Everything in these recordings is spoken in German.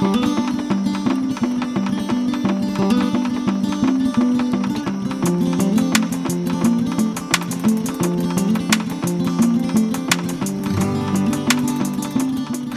Thank you.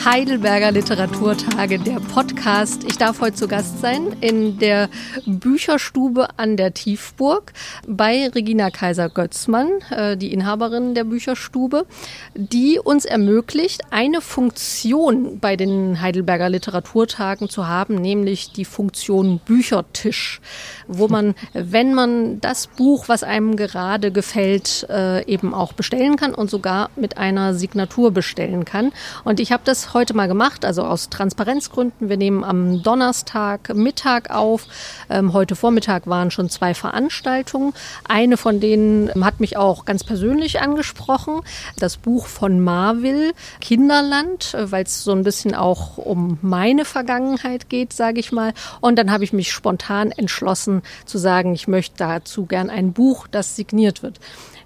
Heidelberger Literaturtage, der Podcast. Ich darf heute zu Gast sein in der Bücherstube an der Tiefburg bei Regina Kaiser-Götzmann, äh, die Inhaberin der Bücherstube, die uns ermöglicht, eine Funktion bei den Heidelberger Literaturtagen zu haben, nämlich die Funktion Büchertisch, wo man, wenn man das Buch, was einem gerade gefällt, äh, eben auch bestellen kann und sogar mit einer Signatur bestellen kann. Und ich habe das heute mal gemacht, also aus Transparenzgründen. Wir nehmen am Donnerstag Mittag auf. Ähm, heute Vormittag waren schon zwei Veranstaltungen. Eine von denen hat mich auch ganz persönlich angesprochen. Das Buch von Marville, Kinderland, äh, weil es so ein bisschen auch um meine Vergangenheit geht, sage ich mal. Und dann habe ich mich spontan entschlossen zu sagen, ich möchte dazu gern ein Buch, das signiert wird.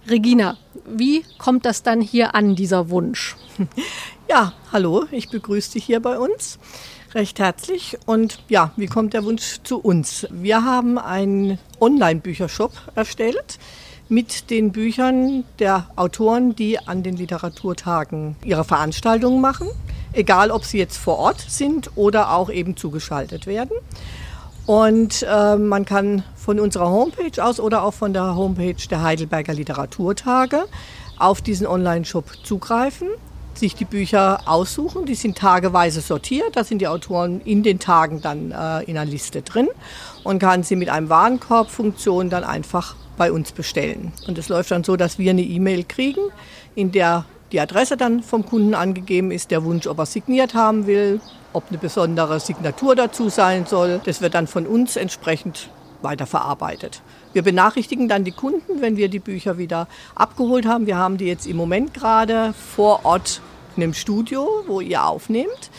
Regina, wie kommt das dann hier an, dieser Wunsch? Ja, hallo, ich begrüße dich hier bei uns recht herzlich. Und ja, wie kommt der Wunsch zu uns? Wir haben einen Online-Büchershop erstellt mit den Büchern der Autoren, die an den Literaturtagen ihre Veranstaltungen machen, egal ob sie jetzt vor Ort sind oder auch eben zugeschaltet werden. Und äh, man kann von unserer Homepage aus oder auch von der Homepage der Heidelberger Literaturtage auf diesen Online-Shop zugreifen sich die Bücher aussuchen. Die sind tageweise sortiert. Da sind die Autoren in den Tagen dann äh, in einer Liste drin und kann sie mit einem Warenkorbfunktion dann einfach bei uns bestellen. Und es läuft dann so, dass wir eine E-Mail kriegen, in der die Adresse dann vom Kunden angegeben ist, der Wunsch, ob er signiert haben will, ob eine besondere Signatur dazu sein soll. Das wird dann von uns entsprechend weiterverarbeitet. Wir benachrichtigen dann die Kunden, wenn wir die Bücher wieder abgeholt haben. Wir haben die jetzt im Moment gerade vor Ort in einem Studio, wo ihr aufnehmt.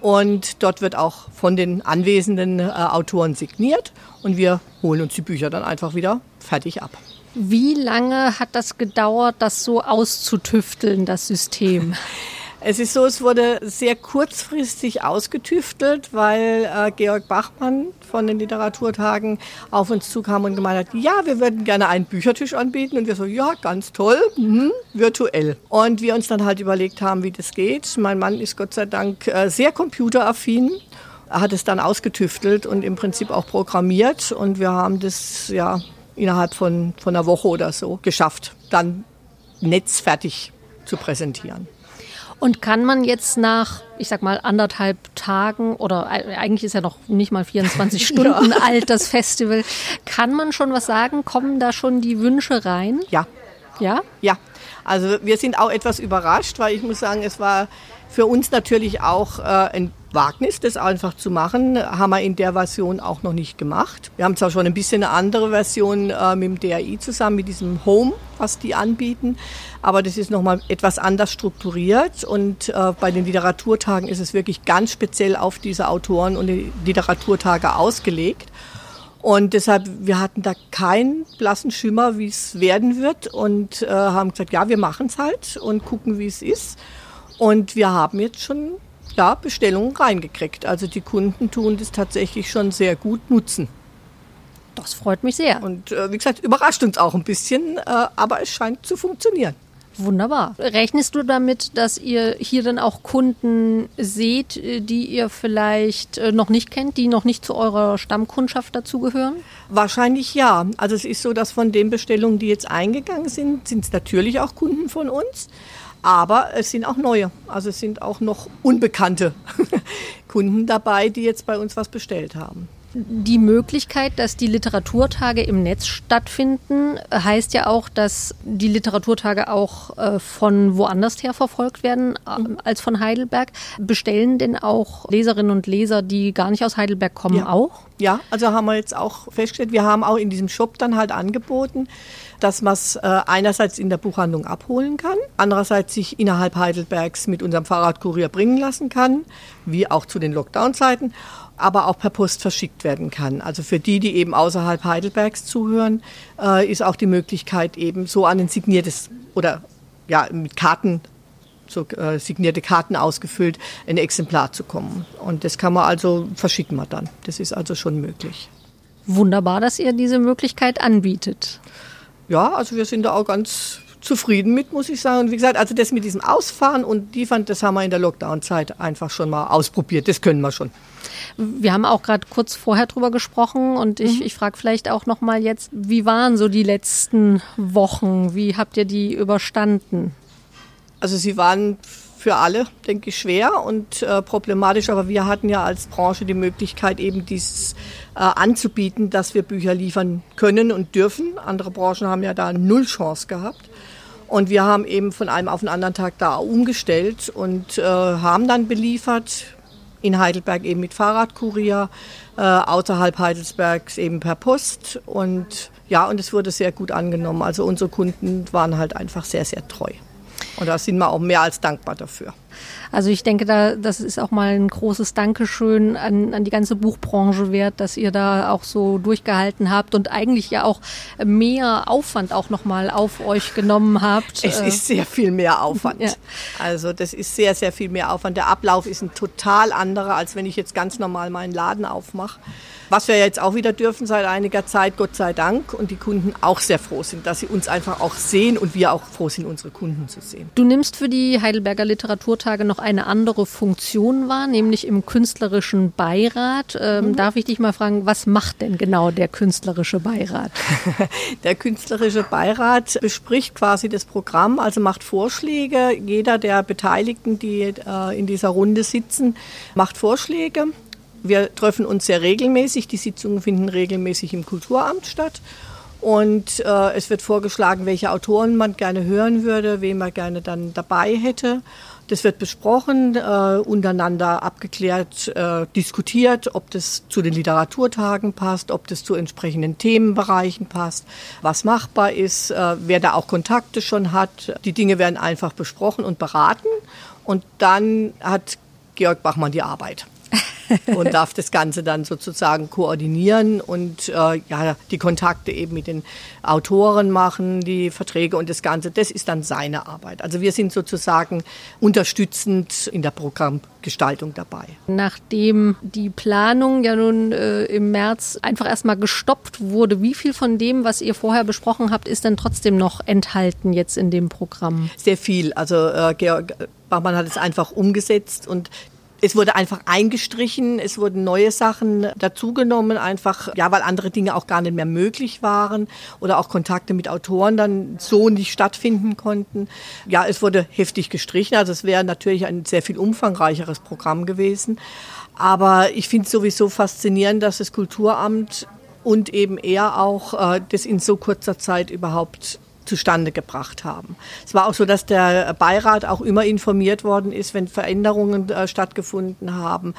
Und dort wird auch von den anwesenden äh, Autoren signiert. Und wir holen uns die Bücher dann einfach wieder fertig ab. Wie lange hat das gedauert, das so auszutüfteln, das System? Es ist so, es wurde sehr kurzfristig ausgetüftelt, weil äh, Georg Bachmann von den Literaturtagen auf uns zukam und gemeint hat, ja, wir würden gerne einen Büchertisch anbieten. Und wir so, ja, ganz toll, mhm, virtuell. Und wir uns dann halt überlegt haben, wie das geht. Mein Mann ist Gott sei Dank äh, sehr computeraffin. Er hat es dann ausgetüftelt und im Prinzip auch programmiert. Und wir haben das ja innerhalb von, von einer Woche oder so geschafft, dann netzfertig zu präsentieren. Und kann man jetzt nach, ich sag mal, anderthalb Tagen oder eigentlich ist ja noch nicht mal 24 Stunden ja. alt das Festival, kann man schon was sagen? Kommen da schon die Wünsche rein? Ja. Ja? Ja. Also wir sind auch etwas überrascht, weil ich muss sagen, es war für uns natürlich auch äh, ein Wagnis, das einfach zu machen, haben wir in der Version auch noch nicht gemacht. Wir haben zwar schon ein bisschen eine andere Version äh, mit dem DAI zusammen, mit diesem Home, was die anbieten, aber das ist nochmal etwas anders strukturiert und äh, bei den Literaturtagen ist es wirklich ganz speziell auf diese Autoren und die Literaturtage ausgelegt. Und deshalb, wir hatten da keinen blassen Schimmer, wie es werden wird und äh, haben gesagt, ja, wir machen es halt und gucken, wie es ist. Und wir haben jetzt schon ja, Bestellungen reingekriegt. Also die Kunden tun das tatsächlich schon sehr gut nutzen. Das freut mich sehr. Und äh, wie gesagt, überrascht uns auch ein bisschen, äh, aber es scheint zu funktionieren. Wunderbar. Rechnest du damit, dass ihr hier dann auch Kunden seht, äh, die ihr vielleicht äh, noch nicht kennt, die noch nicht zu eurer Stammkundschaft dazugehören? Wahrscheinlich ja. Also es ist so, dass von den Bestellungen, die jetzt eingegangen sind, sind es natürlich auch Kunden von uns. Aber es sind auch neue, also es sind auch noch unbekannte Kunden dabei, die jetzt bei uns was bestellt haben. Die Möglichkeit, dass die Literaturtage im Netz stattfinden, heißt ja auch, dass die Literaturtage auch äh, von woanders her verfolgt werden äh, mhm. als von Heidelberg. Bestellen denn auch Leserinnen und Leser, die gar nicht aus Heidelberg kommen, ja. auch? Ja, also haben wir jetzt auch festgestellt, wir haben auch in diesem Shop dann halt angeboten, dass man es äh, einerseits in der Buchhandlung abholen kann, andererseits sich innerhalb Heidelbergs mit unserem Fahrradkurier bringen lassen kann, wie auch zu den Lockdown-Zeiten, aber auch per Post verschickt werden kann. Also für die, die eben außerhalb Heidelbergs zuhören, äh, ist auch die Möglichkeit eben so an ein signiertes oder ja mit Karten so äh, signierte Karten ausgefüllt, ein Exemplar zu kommen. Und das kann man also verschicken wir dann. Das ist also schon möglich. Wunderbar, dass ihr diese Möglichkeit anbietet. Ja, also wir sind da auch ganz zufrieden mit, muss ich sagen. Und wie gesagt, also das mit diesem Ausfahren und liefern, das haben wir in der Lockdown-Zeit einfach schon mal ausprobiert. Das können wir schon. Wir haben auch gerade kurz vorher drüber gesprochen und ich, mhm. ich frage vielleicht auch noch mal jetzt, wie waren so die letzten Wochen? Wie habt ihr die überstanden? Also sie waren für alle, denke ich, schwer und äh, problematisch, aber wir hatten ja als Branche die Möglichkeit, eben dieses äh, anzubieten, dass wir Bücher liefern können und dürfen. Andere Branchen haben ja da null Chance gehabt. Und wir haben eben von einem auf den anderen Tag da umgestellt und äh, haben dann beliefert in Heidelberg eben mit Fahrradkurier, äh, außerhalb Heidelsbergs eben per Post. Und ja, und es wurde sehr gut angenommen. Also unsere Kunden waren halt einfach sehr, sehr treu. Und da sind wir auch mehr als dankbar dafür. Also ich denke, da, das ist auch mal ein großes Dankeschön an, an die ganze Buchbranche wert, dass ihr da auch so durchgehalten habt und eigentlich ja auch mehr Aufwand auch nochmal auf euch genommen habt. Es ist sehr viel mehr Aufwand. Ja. Also das ist sehr, sehr viel mehr Aufwand. Der Ablauf ist ein total anderer, als wenn ich jetzt ganz normal meinen Laden aufmache. Was wir jetzt auch wieder dürfen seit einiger Zeit, Gott sei Dank, und die Kunden auch sehr froh sind, dass sie uns einfach auch sehen und wir auch froh sind, unsere Kunden zu sehen. Du nimmst für die Heidelberger Literaturtage noch eine andere Funktion wahr, nämlich im künstlerischen Beirat. Ähm, mhm. Darf ich dich mal fragen, was macht denn genau der künstlerische Beirat? der künstlerische Beirat bespricht quasi das Programm, also macht Vorschläge. Jeder der Beteiligten, die äh, in dieser Runde sitzen, macht Vorschläge wir treffen uns sehr regelmäßig. Die Sitzungen finden regelmäßig im Kulturamt statt. Und äh, es wird vorgeschlagen, welche Autoren man gerne hören würde, wen man gerne dann dabei hätte. Das wird besprochen, äh, untereinander abgeklärt, äh, diskutiert, ob das zu den Literaturtagen passt, ob das zu entsprechenden Themenbereichen passt, was machbar ist, äh, wer da auch Kontakte schon hat. Die Dinge werden einfach besprochen und beraten. Und dann hat Georg Bachmann die Arbeit. und darf das Ganze dann sozusagen koordinieren und äh, ja, die Kontakte eben mit den Autoren machen, die Verträge und das Ganze. Das ist dann seine Arbeit. Also wir sind sozusagen unterstützend in der Programmgestaltung dabei. Nachdem die Planung ja nun äh, im März einfach erstmal gestoppt wurde, wie viel von dem, was ihr vorher besprochen habt, ist denn trotzdem noch enthalten jetzt in dem Programm? Sehr viel. Also äh, Georg Bachmann hat es einfach umgesetzt und es wurde einfach eingestrichen, es wurden neue Sachen dazugenommen, einfach, ja, weil andere Dinge auch gar nicht mehr möglich waren oder auch Kontakte mit Autoren dann so nicht stattfinden konnten. Ja, es wurde heftig gestrichen, also es wäre natürlich ein sehr viel umfangreicheres Programm gewesen. Aber ich finde es sowieso faszinierend, dass das Kulturamt und eben er auch äh, das in so kurzer Zeit überhaupt zustande gebracht haben. Es war auch so, dass der Beirat auch immer informiert worden ist, wenn Veränderungen äh, stattgefunden haben.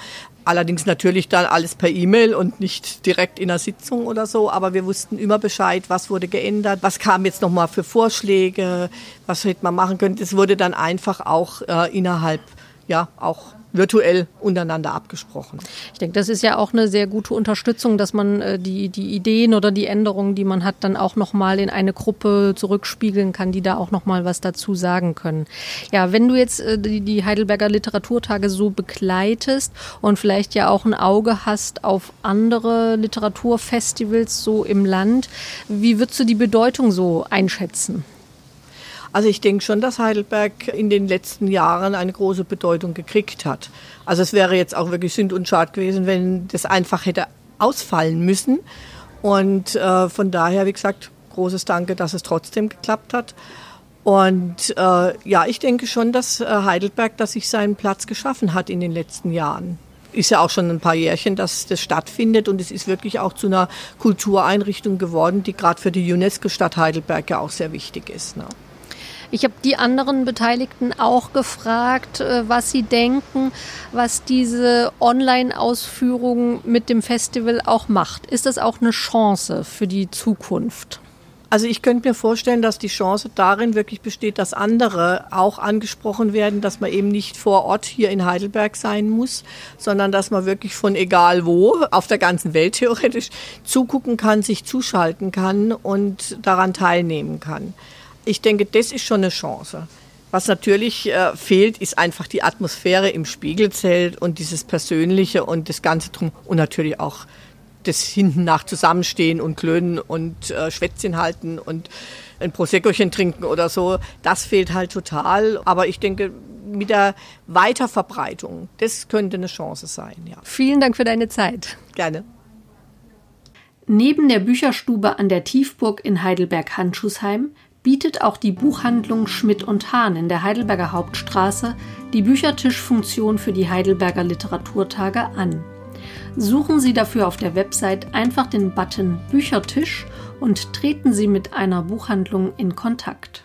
Allerdings natürlich dann alles per E-Mail und nicht direkt in der Sitzung oder so. Aber wir wussten immer Bescheid, was wurde geändert, was kam jetzt nochmal für Vorschläge, was hätte man machen können. Das wurde dann einfach auch äh, innerhalb, ja, auch virtuell untereinander abgesprochen. Ich denke, das ist ja auch eine sehr gute Unterstützung, dass man äh, die, die Ideen oder die Änderungen, die man hat, dann auch nochmal in eine Gruppe zurückspiegeln kann, die da auch nochmal was dazu sagen können. Ja, wenn du jetzt äh, die, die Heidelberger Literaturtage so begleitest und vielleicht ja auch ein Auge hast auf andere Literaturfestivals so im Land, wie würdest du die Bedeutung so einschätzen? Also ich denke schon, dass Heidelberg in den letzten Jahren eine große Bedeutung gekriegt hat. Also es wäre jetzt auch wirklich Sünd und Schad gewesen, wenn das einfach hätte ausfallen müssen. Und äh, von daher, wie gesagt, großes Danke, dass es trotzdem geklappt hat. Und äh, ja, ich denke schon, dass äh, Heidelberg, dass sich seinen Platz geschaffen hat in den letzten Jahren. Ist ja auch schon ein paar Jährchen, dass das stattfindet und es ist wirklich auch zu einer Kultureinrichtung geworden, die gerade für die UNESCO-Stadt Heidelberg ja auch sehr wichtig ist. Ne? Ich habe die anderen Beteiligten auch gefragt, äh, was sie denken, was diese Online-Ausführung mit dem Festival auch macht. Ist das auch eine Chance für die Zukunft? Also ich könnte mir vorstellen, dass die Chance darin wirklich besteht, dass andere auch angesprochen werden, dass man eben nicht vor Ort hier in Heidelberg sein muss, sondern dass man wirklich von egal wo auf der ganzen Welt theoretisch zugucken kann, sich zuschalten kann und daran teilnehmen kann. Ich denke, das ist schon eine Chance. Was natürlich äh, fehlt, ist einfach die Atmosphäre im Spiegelzelt und dieses Persönliche und das Ganze drum und natürlich auch das hinten nach Zusammenstehen und klönen und äh, Schwätzchen halten und ein Proseccochen trinken oder so. Das fehlt halt total. Aber ich denke, mit der Weiterverbreitung, das könnte eine Chance sein. Ja. Vielen Dank für deine Zeit. Gerne. Neben der Bücherstube an der Tiefburg in Heidelberg-Handschuhsheim bietet auch die Buchhandlung Schmidt und Hahn in der Heidelberger Hauptstraße die Büchertischfunktion für die Heidelberger Literaturtage an. Suchen Sie dafür auf der Website einfach den Button Büchertisch und treten Sie mit einer Buchhandlung in Kontakt.